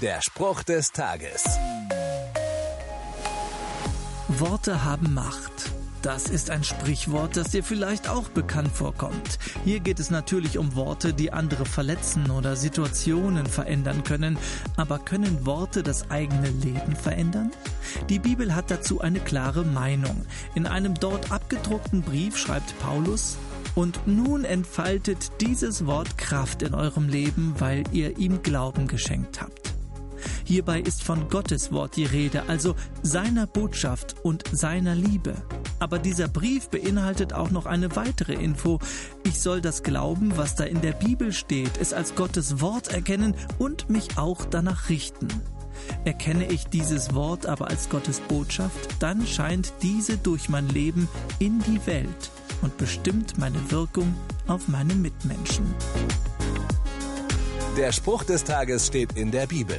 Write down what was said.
Der Spruch des Tages. Worte haben Macht. Das ist ein Sprichwort, das dir vielleicht auch bekannt vorkommt. Hier geht es natürlich um Worte, die andere verletzen oder Situationen verändern können. Aber können Worte das eigene Leben verändern? Die Bibel hat dazu eine klare Meinung. In einem dort abgedruckten Brief schreibt Paulus, und nun entfaltet dieses Wort Kraft in eurem Leben, weil ihr ihm Glauben geschenkt habt. Hierbei ist von Gottes Wort die Rede, also seiner Botschaft und seiner Liebe. Aber dieser Brief beinhaltet auch noch eine weitere Info. Ich soll das Glauben, was da in der Bibel steht, es als Gottes Wort erkennen und mich auch danach richten. Erkenne ich dieses Wort aber als Gottes Botschaft, dann scheint diese durch mein Leben in die Welt und bestimmt meine Wirkung auf meine Mitmenschen. Der Spruch des Tages steht in der Bibel.